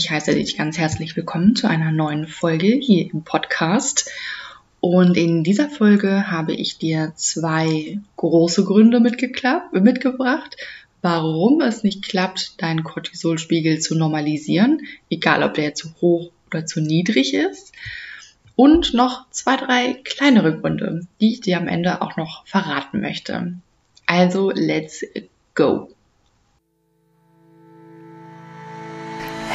Ich heiße dich ganz herzlich willkommen zu einer neuen Folge hier im Podcast. Und in dieser Folge habe ich dir zwei große Gründe mitgebracht, warum es nicht klappt, deinen Cortisolspiegel zu normalisieren, egal ob der zu hoch oder zu niedrig ist. Und noch zwei, drei kleinere Gründe, die ich dir am Ende auch noch verraten möchte. Also, let's go!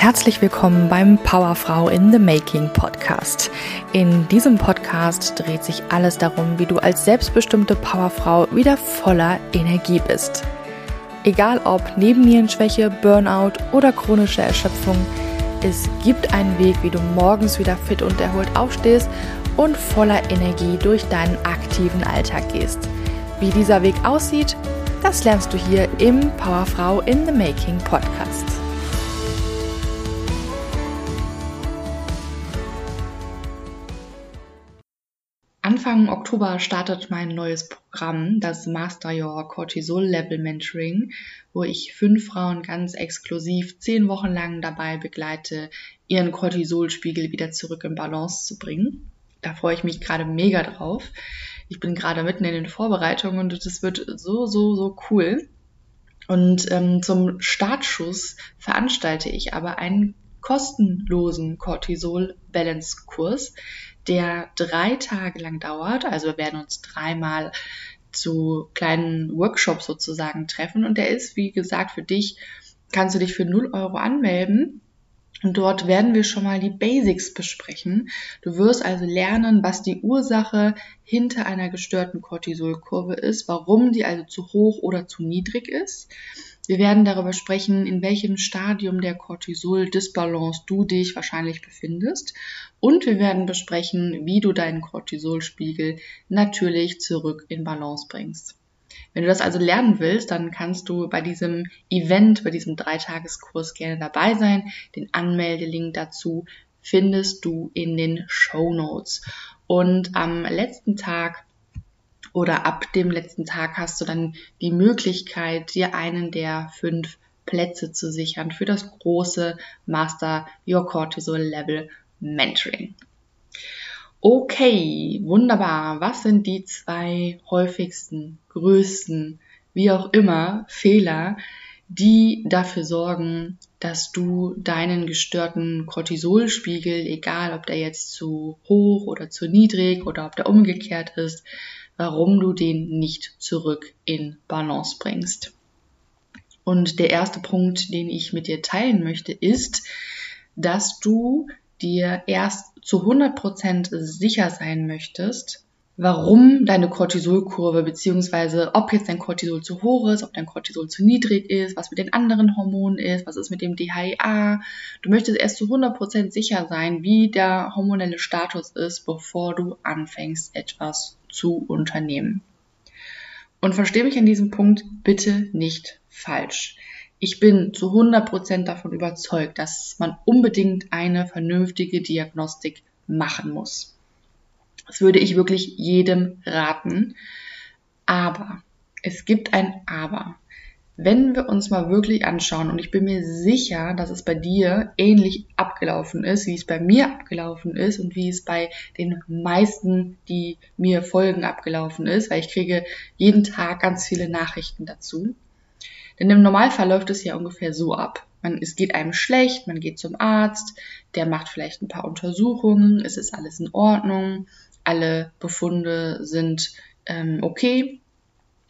Herzlich willkommen beim Powerfrau in the Making Podcast. In diesem Podcast dreht sich alles darum, wie du als selbstbestimmte Powerfrau wieder voller Energie bist. Egal ob Nebennierenschwäche, Burnout oder chronische Erschöpfung, es gibt einen Weg, wie du morgens wieder fit und erholt aufstehst und voller Energie durch deinen aktiven Alltag gehst. Wie dieser Weg aussieht, das lernst du hier im Powerfrau in the Making Podcast. Anfang Oktober startet mein neues Programm, das Master Your Cortisol Level Mentoring, wo ich fünf Frauen ganz exklusiv zehn Wochen lang dabei begleite, ihren Cortisolspiegel wieder zurück in Balance zu bringen. Da freue ich mich gerade mega drauf. Ich bin gerade mitten in den Vorbereitungen und es wird so, so, so cool. Und ähm, zum Startschuss veranstalte ich aber einen kostenlosen Cortisol-Balance-Kurs, der drei Tage lang dauert. Also wir werden uns dreimal zu kleinen Workshops sozusagen treffen und der ist, wie gesagt, für dich, kannst du dich für 0 Euro anmelden. Und dort werden wir schon mal die Basics besprechen. Du wirst also lernen, was die Ursache hinter einer gestörten Cortisolkurve ist, warum die also zu hoch oder zu niedrig ist wir werden darüber sprechen, in welchem Stadium der Cortisol-Disbalance du dich wahrscheinlich befindest. Und wir werden besprechen, wie du deinen Cortisolspiegel natürlich zurück in Balance bringst. Wenn du das also lernen willst, dann kannst du bei diesem Event, bei diesem Dreitageskurs gerne dabei sein. Den Anmeldelink dazu findest du in den Show Notes. Und am letzten Tag oder ab dem letzten Tag hast du dann die Möglichkeit, dir einen der fünf Plätze zu sichern für das große Master Your Cortisol Level Mentoring. Okay, wunderbar. Was sind die zwei häufigsten, größten, wie auch immer, Fehler, die dafür sorgen, dass du deinen gestörten Cortisolspiegel, egal ob der jetzt zu hoch oder zu niedrig oder ob der umgekehrt ist, warum du den nicht zurück in Balance bringst. Und der erste Punkt, den ich mit dir teilen möchte, ist, dass du dir erst zu 100% sicher sein möchtest, warum deine Cortisolkurve, beziehungsweise ob jetzt dein Cortisol zu hoch ist, ob dein Cortisol zu niedrig ist, was mit den anderen Hormonen ist, was ist mit dem DHEA. Du möchtest erst zu 100% sicher sein, wie der hormonelle Status ist, bevor du anfängst, etwas zu unternehmen. Und verstehe mich an diesem Punkt bitte nicht falsch. Ich bin zu 100% davon überzeugt, dass man unbedingt eine vernünftige Diagnostik machen muss. Das würde ich wirklich jedem raten. Aber es gibt ein Aber. Wenn wir uns mal wirklich anschauen, und ich bin mir sicher, dass es bei dir ähnlich abgelaufen ist, wie es bei mir abgelaufen ist und wie es bei den meisten, die mir folgen, abgelaufen ist, weil ich kriege jeden Tag ganz viele Nachrichten dazu. Denn im Normalfall läuft es ja ungefähr so ab. Man, es geht einem schlecht, man geht zum Arzt, der macht vielleicht ein paar Untersuchungen, es ist alles in Ordnung, alle Befunde sind ähm, okay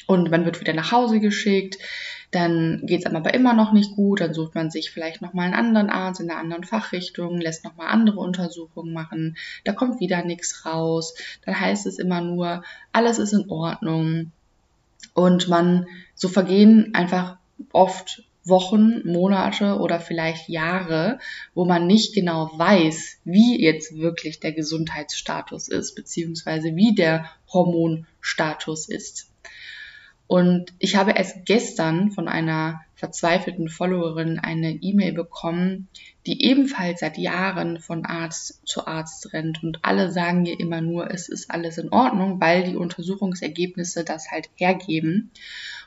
und man wird wieder nach Hause geschickt. Dann geht es aber immer noch nicht gut, dann sucht man sich vielleicht nochmal einen anderen Arzt in einer anderen Fachrichtung, lässt nochmal andere Untersuchungen machen, da kommt wieder nichts raus, dann heißt es immer nur, alles ist in Ordnung. Und man, so vergehen einfach oft Wochen, Monate oder vielleicht Jahre, wo man nicht genau weiß, wie jetzt wirklich der Gesundheitsstatus ist, beziehungsweise wie der Hormonstatus ist. Und ich habe erst gestern von einer verzweifelten Followerin eine E-Mail bekommen, die ebenfalls seit Jahren von Arzt zu Arzt rennt und alle sagen ihr immer nur, es ist alles in Ordnung, weil die Untersuchungsergebnisse das halt hergeben.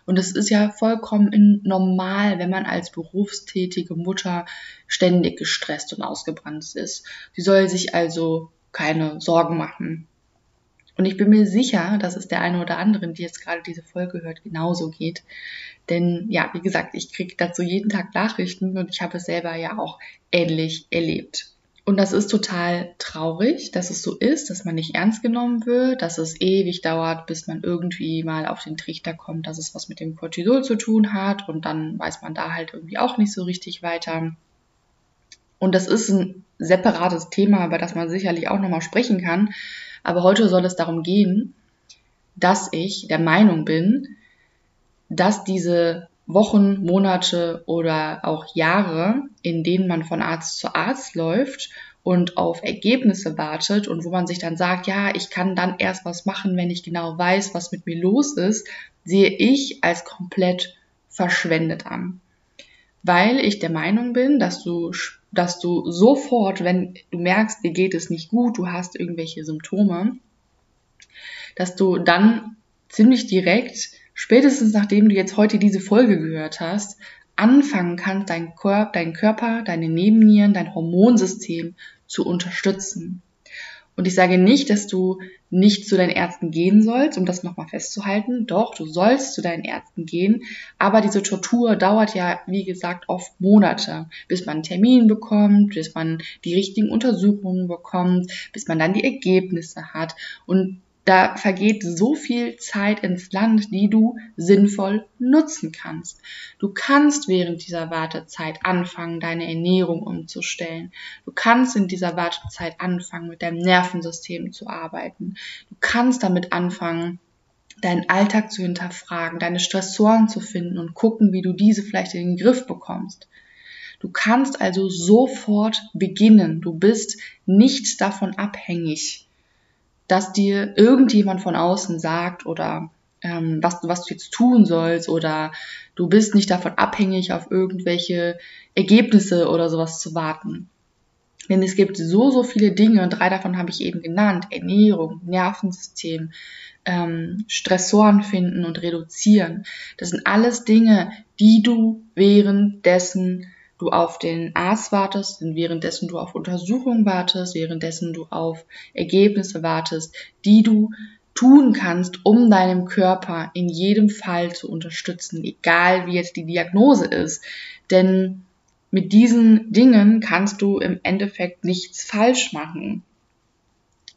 Und es ist ja vollkommen normal, wenn man als berufstätige Mutter ständig gestresst und ausgebrannt ist. Sie soll sich also keine Sorgen machen. Und ich bin mir sicher, dass es der eine oder anderen, die jetzt gerade diese Folge hört, genauso geht. Denn ja, wie gesagt, ich kriege dazu jeden Tag Nachrichten und ich habe es selber ja auch ähnlich erlebt. Und das ist total traurig, dass es so ist, dass man nicht ernst genommen wird, dass es ewig dauert, bis man irgendwie mal auf den Trichter kommt, dass es was mit dem Cortisol zu tun hat und dann weiß man da halt irgendwie auch nicht so richtig weiter. Und das ist ein separates Thema, über das man sicherlich auch nochmal sprechen kann. Aber heute soll es darum gehen, dass ich der Meinung bin, dass diese Wochen, Monate oder auch Jahre, in denen man von Arzt zu Arzt läuft und auf Ergebnisse wartet und wo man sich dann sagt, ja, ich kann dann erst was machen, wenn ich genau weiß, was mit mir los ist, sehe ich als komplett verschwendet an. Weil ich der Meinung bin, dass du, dass du sofort, wenn du merkst, dir geht es nicht gut, du hast irgendwelche Symptome, dass du dann ziemlich direkt spätestens nachdem du jetzt heute diese Folge gehört hast, anfangen kannst, dein, Körper, dein Körper, deine Nebennieren, dein Hormonsystem zu unterstützen. Und ich sage nicht, dass du nicht zu deinen Ärzten gehen sollst, um das nochmal festzuhalten. Doch, du sollst zu deinen Ärzten gehen. Aber diese Tortur dauert ja, wie gesagt, oft Monate, bis man einen Termin bekommt, bis man die richtigen Untersuchungen bekommt, bis man dann die Ergebnisse hat. Und da vergeht so viel Zeit ins Land, die du sinnvoll nutzen kannst. Du kannst während dieser Wartezeit anfangen, deine Ernährung umzustellen. Du kannst in dieser Wartezeit anfangen, mit deinem Nervensystem zu arbeiten. Du kannst damit anfangen, deinen Alltag zu hinterfragen, deine Stressoren zu finden und gucken, wie du diese vielleicht in den Griff bekommst. Du kannst also sofort beginnen. Du bist nicht davon abhängig, dass dir irgendjemand von außen sagt oder ähm, was, was du jetzt tun sollst oder du bist nicht davon abhängig, auf irgendwelche Ergebnisse oder sowas zu warten. Denn es gibt so, so viele Dinge und drei davon habe ich eben genannt. Ernährung, Nervensystem, ähm, Stressoren finden und reduzieren. Das sind alles Dinge, die du währenddessen du auf den Arzt wartest, währenddessen du auf Untersuchungen wartest, währenddessen du auf Ergebnisse wartest, die du tun kannst, um deinem Körper in jedem Fall zu unterstützen, egal wie jetzt die Diagnose ist. Denn mit diesen Dingen kannst du im Endeffekt nichts falsch machen.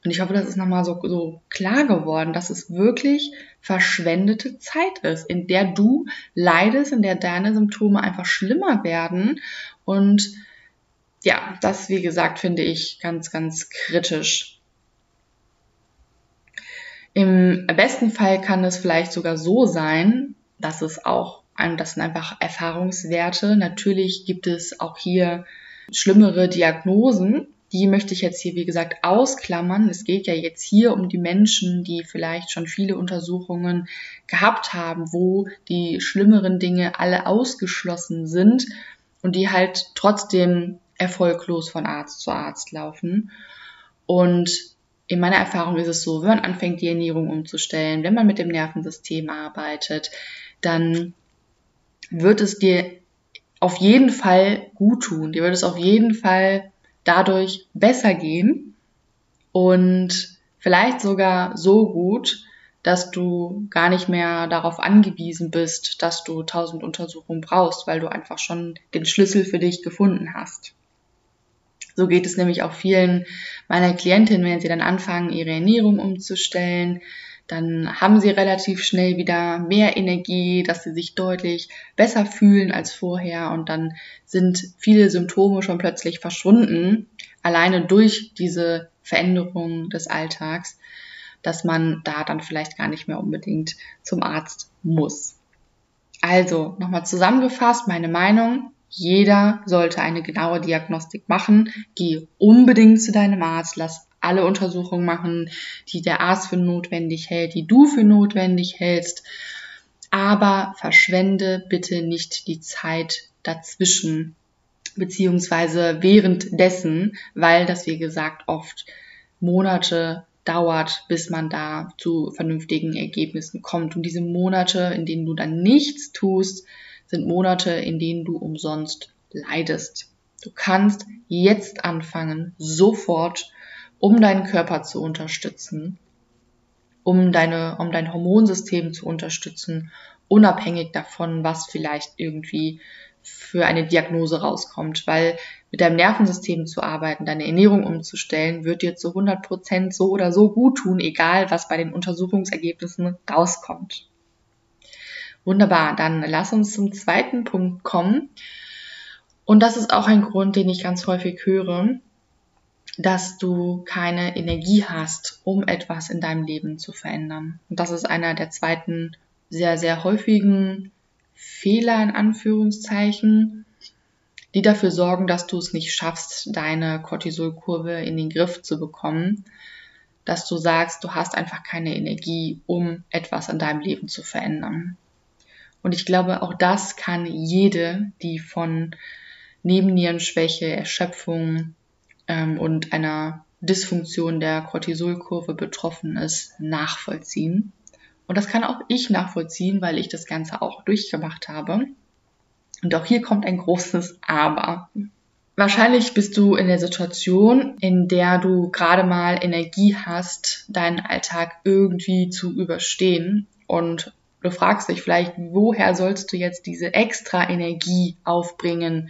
Und ich hoffe, das ist nochmal so, so klar geworden, dass es wirklich verschwendete Zeit ist, in der du leidest, in der deine Symptome einfach schlimmer werden. Und ja, das, wie gesagt, finde ich ganz, ganz kritisch. Im besten Fall kann es vielleicht sogar so sein, dass es auch, das sind einfach Erfahrungswerte. Natürlich gibt es auch hier schlimmere Diagnosen, die möchte ich jetzt hier, wie gesagt, ausklammern. Es geht ja jetzt hier um die Menschen, die vielleicht schon viele Untersuchungen gehabt haben, wo die schlimmeren Dinge alle ausgeschlossen sind und die halt trotzdem erfolglos von Arzt zu Arzt laufen. Und in meiner Erfahrung ist es so, wenn man anfängt, die Ernährung umzustellen, wenn man mit dem Nervensystem arbeitet, dann wird es dir auf jeden Fall gut tun. Dir wird es auf jeden Fall dadurch besser gehen und vielleicht sogar so gut, dass du gar nicht mehr darauf angewiesen bist, dass du tausend Untersuchungen brauchst, weil du einfach schon den Schlüssel für dich gefunden hast. So geht es nämlich auch vielen meiner Klientinnen, wenn sie dann anfangen, ihre Ernährung umzustellen, dann haben sie relativ schnell wieder mehr Energie, dass sie sich deutlich besser fühlen als vorher und dann sind viele Symptome schon plötzlich verschwunden, alleine durch diese Veränderung des Alltags, dass man da dann vielleicht gar nicht mehr unbedingt zum Arzt muss. Also nochmal zusammengefasst, meine Meinung, jeder sollte eine genaue Diagnostik machen. Geh unbedingt zu deinem Arzt, lass alle Untersuchungen machen, die der Arzt für notwendig hält, die du für notwendig hältst. aber verschwende bitte nicht die Zeit dazwischen beziehungsweise währenddessen, weil das wie gesagt oft Monate dauert, bis man da zu vernünftigen Ergebnissen kommt. Und diese Monate, in denen du dann nichts tust, sind Monate, in denen du umsonst leidest. Du kannst jetzt anfangen, sofort, um deinen Körper zu unterstützen, um deine, um dein Hormonsystem zu unterstützen, unabhängig davon, was vielleicht irgendwie für eine Diagnose rauskommt, weil mit deinem Nervensystem zu arbeiten, deine Ernährung umzustellen, wird dir zu 100 Prozent so oder so gut tun, egal was bei den Untersuchungsergebnissen rauskommt. Wunderbar, dann lass uns zum zweiten Punkt kommen. Und das ist auch ein Grund, den ich ganz häufig höre, dass du keine Energie hast, um etwas in deinem Leben zu verändern. Und das ist einer der zweiten sehr, sehr häufigen Fehler in Anführungszeichen, die dafür sorgen, dass du es nicht schaffst, deine Cortisolkurve in den Griff zu bekommen, dass du sagst, du hast einfach keine Energie, um etwas in deinem Leben zu verändern. Und ich glaube, auch das kann jede, die von Nebennierenschwäche, Erschöpfung ähm, und einer Dysfunktion der Cortisolkurve betroffen ist, nachvollziehen. Und das kann auch ich nachvollziehen, weil ich das Ganze auch durchgemacht habe. Und auch hier kommt ein großes Aber. Wahrscheinlich bist du in der Situation, in der du gerade mal Energie hast, deinen Alltag irgendwie zu überstehen. Und du fragst dich vielleicht, woher sollst du jetzt diese extra Energie aufbringen,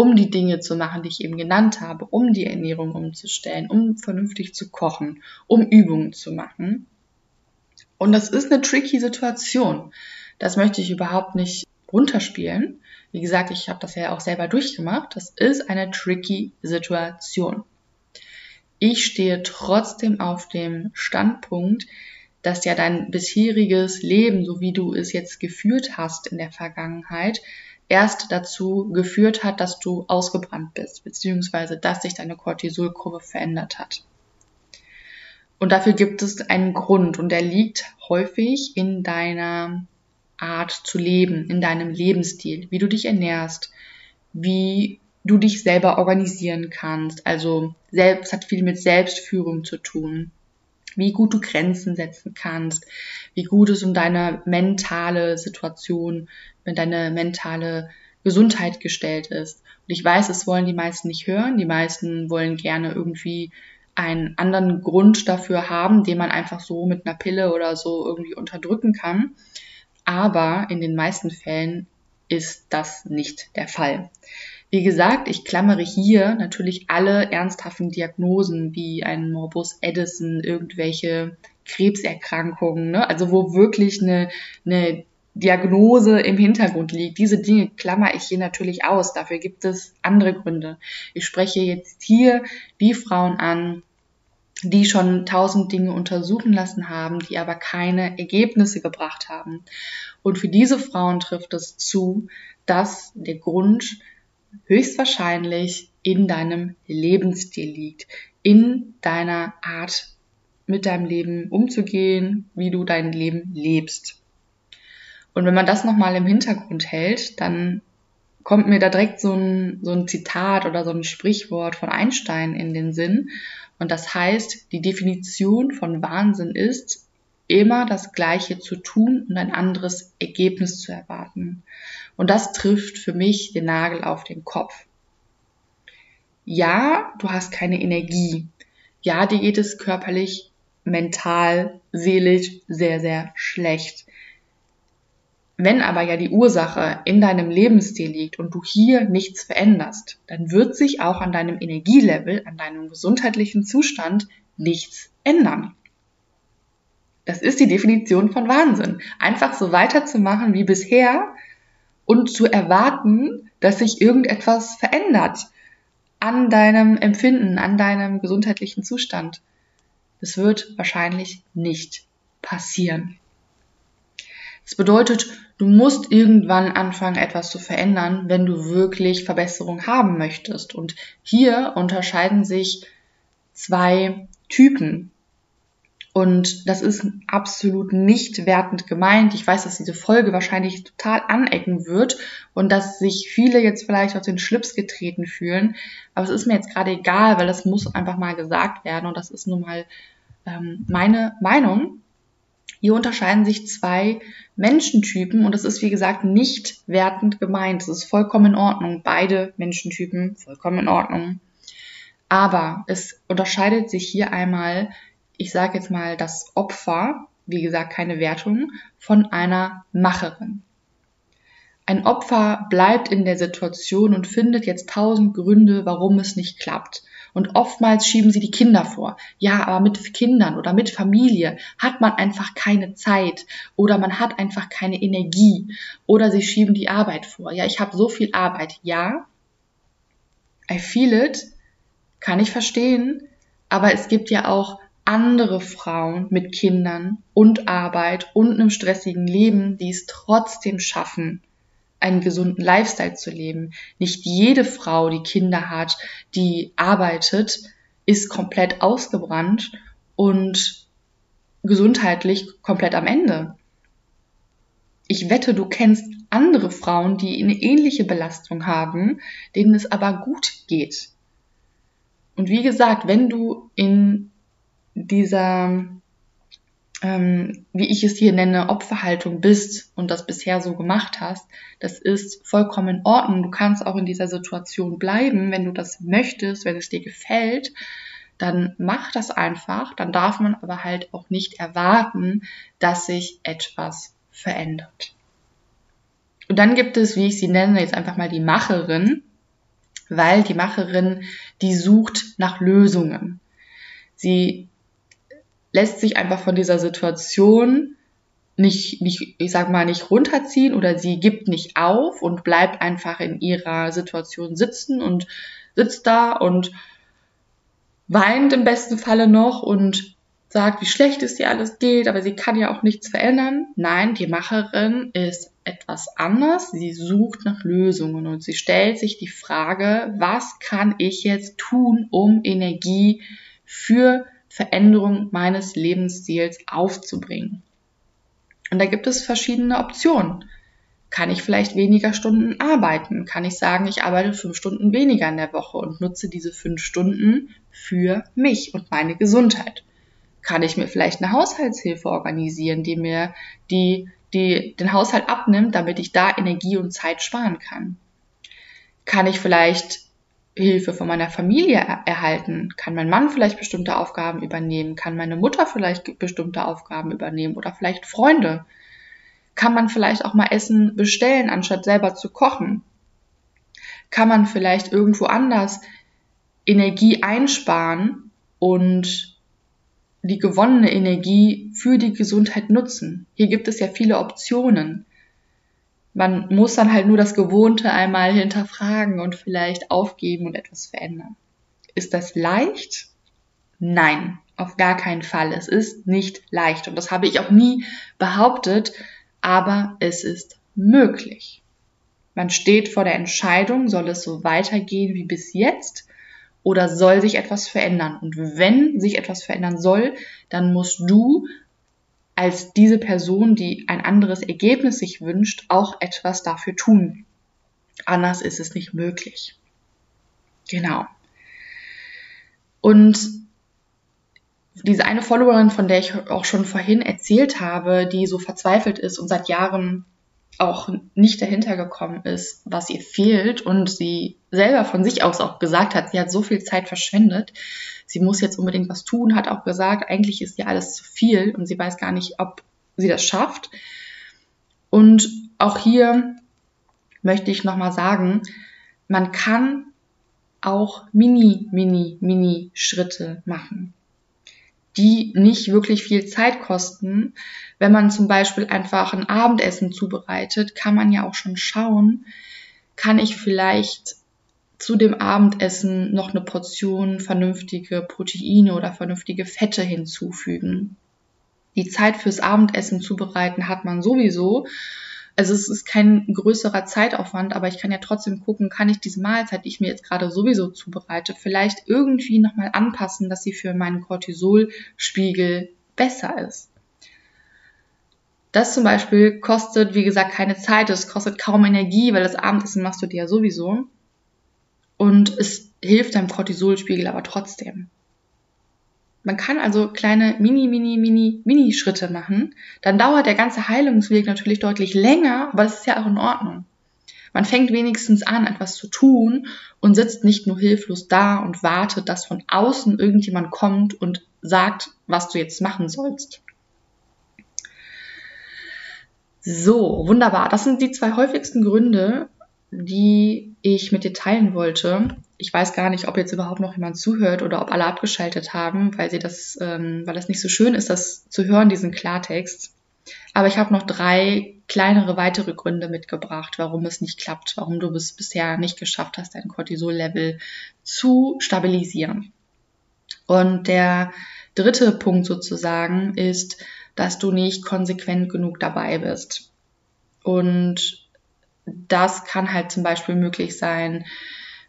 um die Dinge zu machen, die ich eben genannt habe, um die Ernährung umzustellen, um vernünftig zu kochen, um Übungen zu machen. Und das ist eine tricky Situation. Das möchte ich überhaupt nicht runterspielen. Wie gesagt, ich habe das ja auch selber durchgemacht. Das ist eine tricky Situation. Ich stehe trotzdem auf dem Standpunkt, dass ja dein bisheriges Leben, so wie du es jetzt geführt hast in der Vergangenheit, erst dazu geführt hat, dass du ausgebrannt bist, beziehungsweise dass sich deine Cortisolkurve verändert hat. Und dafür gibt es einen Grund und der liegt häufig in deiner Art zu leben, in deinem Lebensstil, wie du dich ernährst, wie du dich selber organisieren kannst. Also selbst hat viel mit Selbstführung zu tun. Wie gut du Grenzen setzen kannst, wie gut es um deine mentale Situation, wenn deine mentale Gesundheit gestellt ist. Und ich weiß, es wollen die meisten nicht hören. Die meisten wollen gerne irgendwie einen anderen Grund dafür haben, den man einfach so mit einer Pille oder so irgendwie unterdrücken kann. Aber in den meisten Fällen ist das nicht der Fall. Wie gesagt, ich klammere hier natürlich alle ernsthaften Diagnosen wie ein Morbus Edison, irgendwelche Krebserkrankungen, ne? also wo wirklich eine, eine Diagnose im Hintergrund liegt. Diese Dinge klammer ich hier natürlich aus. Dafür gibt es andere Gründe. Ich spreche jetzt hier die Frauen an, die schon tausend Dinge untersuchen lassen haben, die aber keine Ergebnisse gebracht haben. Und für diese Frauen trifft es zu, dass der Grund höchstwahrscheinlich in deinem Lebensstil liegt, in deiner Art mit deinem Leben umzugehen, wie du dein Leben lebst. Und wenn man das nochmal im Hintergrund hält, dann kommt mir da direkt so ein, so ein Zitat oder so ein Sprichwort von Einstein in den Sinn. Und das heißt, die Definition von Wahnsinn ist, immer das Gleiche zu tun und ein anderes Ergebnis zu erwarten. Und das trifft für mich den Nagel auf den Kopf. Ja, du hast keine Energie. Ja, dir geht es körperlich, mental, seelisch sehr, sehr schlecht. Wenn aber ja die Ursache in deinem Lebensstil liegt und du hier nichts veränderst, dann wird sich auch an deinem Energielevel, an deinem gesundheitlichen Zustand nichts ändern. Das ist die Definition von Wahnsinn. Einfach so weiterzumachen wie bisher und zu erwarten, dass sich irgendetwas verändert an deinem Empfinden, an deinem gesundheitlichen Zustand. Das wird wahrscheinlich nicht passieren. Das bedeutet, du musst irgendwann anfangen, etwas zu verändern, wenn du wirklich Verbesserung haben möchtest. Und hier unterscheiden sich zwei Typen. Und das ist absolut nicht wertend gemeint. Ich weiß, dass diese Folge wahrscheinlich total anecken wird und dass sich viele jetzt vielleicht auf den Schlips getreten fühlen. Aber es ist mir jetzt gerade egal, weil das muss einfach mal gesagt werden und das ist nun mal ähm, meine Meinung. Hier unterscheiden sich zwei Menschentypen und das ist wie gesagt nicht wertend gemeint. Das ist vollkommen in Ordnung. Beide Menschentypen vollkommen in Ordnung. Aber es unterscheidet sich hier einmal, ich sage jetzt mal, das Opfer, wie gesagt, keine Wertung, von einer Macherin. Ein Opfer bleibt in der Situation und findet jetzt tausend Gründe, warum es nicht klappt. Und oftmals schieben sie die Kinder vor. Ja, aber mit Kindern oder mit Familie hat man einfach keine Zeit oder man hat einfach keine Energie oder sie schieben die Arbeit vor. Ja, ich habe so viel Arbeit. Ja, I feel it, kann ich verstehen, aber es gibt ja auch andere Frauen mit Kindern und Arbeit und einem stressigen Leben, die es trotzdem schaffen, einen gesunden Lifestyle zu leben. Nicht jede Frau, die Kinder hat, die arbeitet, ist komplett ausgebrannt und gesundheitlich komplett am Ende. Ich wette, du kennst andere Frauen, die eine ähnliche Belastung haben, denen es aber gut geht. Und wie gesagt, wenn du in dieser ähm, wie ich es hier nenne, Opferhaltung bist und das bisher so gemacht hast, das ist vollkommen in Ordnung. Du kannst auch in dieser Situation bleiben, wenn du das möchtest, wenn es dir gefällt, dann mach das einfach. Dann darf man aber halt auch nicht erwarten, dass sich etwas verändert. Und dann gibt es, wie ich sie nenne, jetzt einfach mal die Macherin, weil die Macherin, die sucht nach Lösungen. Sie lässt sich einfach von dieser Situation nicht, nicht, ich sag mal, nicht runterziehen oder sie gibt nicht auf und bleibt einfach in ihrer Situation sitzen und sitzt da und weint im besten Falle noch und sagt, wie schlecht es ihr alles geht, aber sie kann ja auch nichts verändern. Nein, die Macherin ist etwas anders. Sie sucht nach Lösungen und sie stellt sich die Frage, was kann ich jetzt tun, um Energie für Veränderung meines Lebensstils aufzubringen. Und da gibt es verschiedene Optionen. Kann ich vielleicht weniger Stunden arbeiten? Kann ich sagen, ich arbeite fünf Stunden weniger in der Woche und nutze diese fünf Stunden für mich und meine Gesundheit? Kann ich mir vielleicht eine Haushaltshilfe organisieren, die mir die, die den Haushalt abnimmt, damit ich da Energie und Zeit sparen kann? Kann ich vielleicht Hilfe von meiner Familie erhalten? Kann mein Mann vielleicht bestimmte Aufgaben übernehmen? Kann meine Mutter vielleicht bestimmte Aufgaben übernehmen? Oder vielleicht Freunde? Kann man vielleicht auch mal Essen bestellen, anstatt selber zu kochen? Kann man vielleicht irgendwo anders Energie einsparen und die gewonnene Energie für die Gesundheit nutzen? Hier gibt es ja viele Optionen. Man muss dann halt nur das Gewohnte einmal hinterfragen und vielleicht aufgeben und etwas verändern. Ist das leicht? Nein, auf gar keinen Fall. Es ist nicht leicht und das habe ich auch nie behauptet, aber es ist möglich. Man steht vor der Entscheidung, soll es so weitergehen wie bis jetzt oder soll sich etwas verändern? Und wenn sich etwas verändern soll, dann musst du als diese Person, die ein anderes Ergebnis sich wünscht, auch etwas dafür tun. Anders ist es nicht möglich. Genau. Und diese eine Followerin, von der ich auch schon vorhin erzählt habe, die so verzweifelt ist und seit Jahren auch nicht dahinter gekommen ist, was ihr fehlt und sie selber von sich aus auch gesagt hat, sie hat so viel Zeit verschwendet, sie muss jetzt unbedingt was tun, hat auch gesagt, eigentlich ist ja alles zu viel und sie weiß gar nicht, ob sie das schafft. Und auch hier möchte ich nochmal sagen, man kann auch mini, mini, mini Schritte machen, die nicht wirklich viel Zeit kosten. Wenn man zum Beispiel einfach ein Abendessen zubereitet, kann man ja auch schon schauen, kann ich vielleicht zu dem Abendessen noch eine Portion vernünftige Proteine oder vernünftige Fette hinzufügen. Die Zeit fürs Abendessen zubereiten hat man sowieso. Also es ist kein größerer Zeitaufwand, aber ich kann ja trotzdem gucken, kann ich diese Mahlzeit, die ich mir jetzt gerade sowieso zubereite, vielleicht irgendwie nochmal anpassen, dass sie für meinen Cortisolspiegel besser ist. Das zum Beispiel kostet, wie gesagt, keine Zeit, es kostet kaum Energie, weil das Abendessen machst du dir ja sowieso. Und es hilft deinem Cortisolspiegel aber trotzdem. Man kann also kleine Mini, Mini, Mini, Mini-Schritte machen. Dann dauert der ganze Heilungsweg natürlich deutlich länger, aber das ist ja auch in Ordnung. Man fängt wenigstens an, etwas zu tun und sitzt nicht nur hilflos da und wartet, dass von außen irgendjemand kommt und sagt, was du jetzt machen sollst. So, wunderbar. Das sind die zwei häufigsten Gründe, die ich mit dir teilen wollte. Ich weiß gar nicht, ob jetzt überhaupt noch jemand zuhört oder ob alle abgeschaltet haben, weil sie das, ähm, weil das nicht so schön ist, das zu hören, diesen Klartext. Aber ich habe noch drei kleinere weitere Gründe mitgebracht, warum es nicht klappt, warum du es bisher nicht geschafft hast, dein Cortisol-Level zu stabilisieren. Und der dritte Punkt sozusagen ist, dass du nicht konsequent genug dabei bist. Und das kann halt zum Beispiel möglich sein,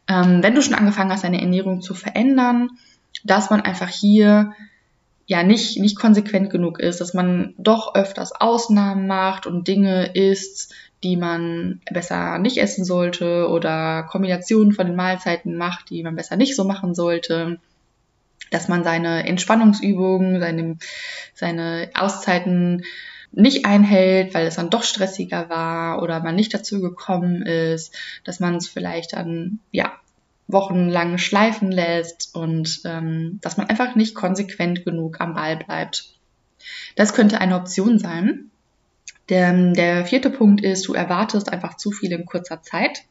ähm, wenn du schon angefangen hast, deine Ernährung zu verändern, dass man einfach hier ja nicht, nicht konsequent genug ist, dass man doch öfters Ausnahmen macht und Dinge isst, die man besser nicht essen sollte oder Kombinationen von den Mahlzeiten macht, die man besser nicht so machen sollte. Dass man seine Entspannungsübungen, seine, seine Auszeiten nicht einhält, weil es dann doch stressiger war oder man nicht dazu gekommen ist, dass man es vielleicht dann ja wochenlang schleifen lässt und ähm, dass man einfach nicht konsequent genug am Ball bleibt. Das könnte eine Option sein. Der, der vierte Punkt ist, du erwartest einfach zu viel in kurzer Zeit.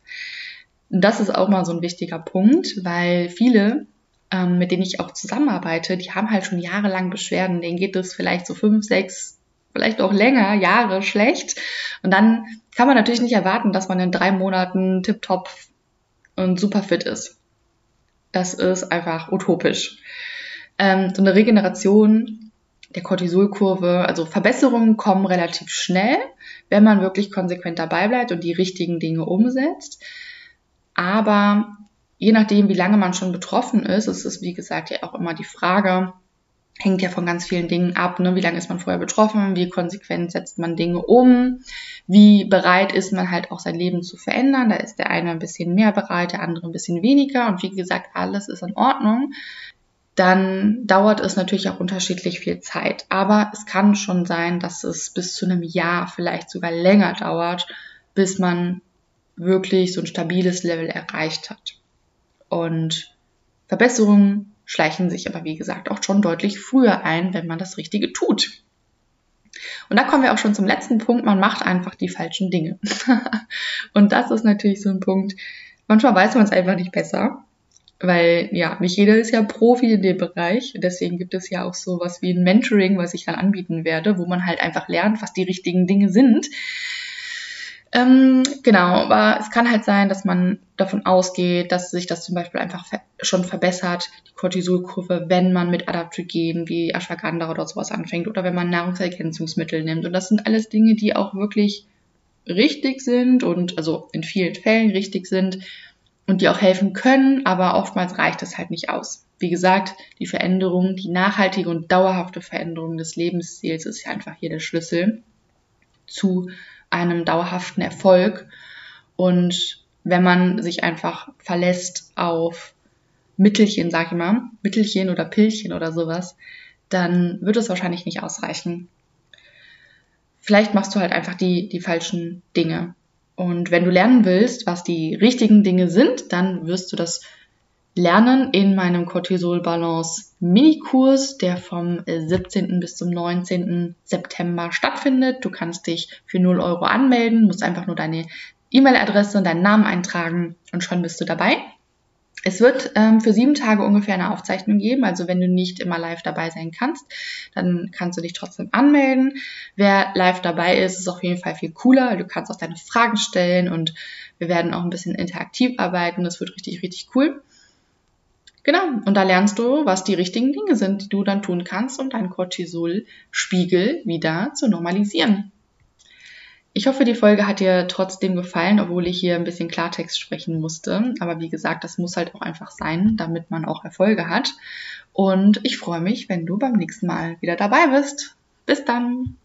Das ist auch mal so ein wichtiger Punkt, weil viele ähm, mit denen ich auch zusammenarbeite, die haben halt schon jahrelang Beschwerden. Denen geht es vielleicht so fünf, sechs, vielleicht auch länger, Jahre schlecht. Und dann kann man natürlich nicht erwarten, dass man in drei Monaten tiptop und super fit ist. Das ist einfach utopisch. Ähm, so eine Regeneration der Cortisolkurve, also Verbesserungen kommen relativ schnell, wenn man wirklich konsequent dabei bleibt und die richtigen Dinge umsetzt. Aber je nachdem, wie lange man schon betroffen ist, es ist wie gesagt ja auch immer die Frage, hängt ja von ganz vielen Dingen ab. Ne? Wie lange ist man vorher betroffen? Wie konsequent setzt man Dinge um? Wie bereit ist man halt auch sein Leben zu verändern? Da ist der eine ein bisschen mehr bereit, der andere ein bisschen weniger. Und wie gesagt, alles ist in Ordnung. Dann dauert es natürlich auch unterschiedlich viel Zeit. Aber es kann schon sein, dass es bis zu einem Jahr, vielleicht sogar länger dauert, bis man wirklich so ein stabiles Level erreicht hat. Und Verbesserungen schleichen sich aber, wie gesagt, auch schon deutlich früher ein, wenn man das Richtige tut. Und da kommen wir auch schon zum letzten Punkt. Man macht einfach die falschen Dinge. und das ist natürlich so ein Punkt. Manchmal weiß man es einfach nicht besser, weil ja, nicht jeder ist ja Profi in dem Bereich. Deswegen gibt es ja auch so was wie ein Mentoring, was ich dann anbieten werde, wo man halt einfach lernt, was die richtigen Dinge sind. Ähm, genau, aber es kann halt sein, dass man davon ausgeht, dass sich das zum Beispiel einfach schon verbessert, die Cortisolkurve, wenn man mit Adaptogen wie Ashwagandha oder sowas anfängt oder wenn man Nahrungsergänzungsmittel nimmt. Und das sind alles Dinge, die auch wirklich richtig sind und also in vielen Fällen richtig sind und die auch helfen können, aber oftmals reicht es halt nicht aus. Wie gesagt, die Veränderung, die nachhaltige und dauerhafte Veränderung des Lebensstils ist ja einfach hier der Schlüssel zu einem dauerhaften Erfolg. Und wenn man sich einfach verlässt auf Mittelchen, sag ich mal, Mittelchen oder Pillchen oder sowas, dann wird es wahrscheinlich nicht ausreichen. Vielleicht machst du halt einfach die, die falschen Dinge. Und wenn du lernen willst, was die richtigen Dinge sind, dann wirst du das lernen in meinem Cortisol Balance Minikurs, der vom 17. bis zum 19. September stattfindet. Du kannst dich für 0 Euro anmelden, musst einfach nur deine E-Mail-Adresse und deinen Namen eintragen und schon bist du dabei. Es wird ähm, für sieben Tage ungefähr eine Aufzeichnung geben, also wenn du nicht immer live dabei sein kannst, dann kannst du dich trotzdem anmelden. Wer live dabei ist, ist auf jeden Fall viel cooler. Du kannst auch deine Fragen stellen und wir werden auch ein bisschen interaktiv arbeiten. Das wird richtig, richtig cool. Genau, und da lernst du, was die richtigen Dinge sind, die du dann tun kannst, um deinen Cortisolspiegel wieder zu normalisieren. Ich hoffe, die Folge hat dir trotzdem gefallen, obwohl ich hier ein bisschen Klartext sprechen musste. Aber wie gesagt, das muss halt auch einfach sein, damit man auch Erfolge hat. Und ich freue mich, wenn du beim nächsten Mal wieder dabei bist. Bis dann!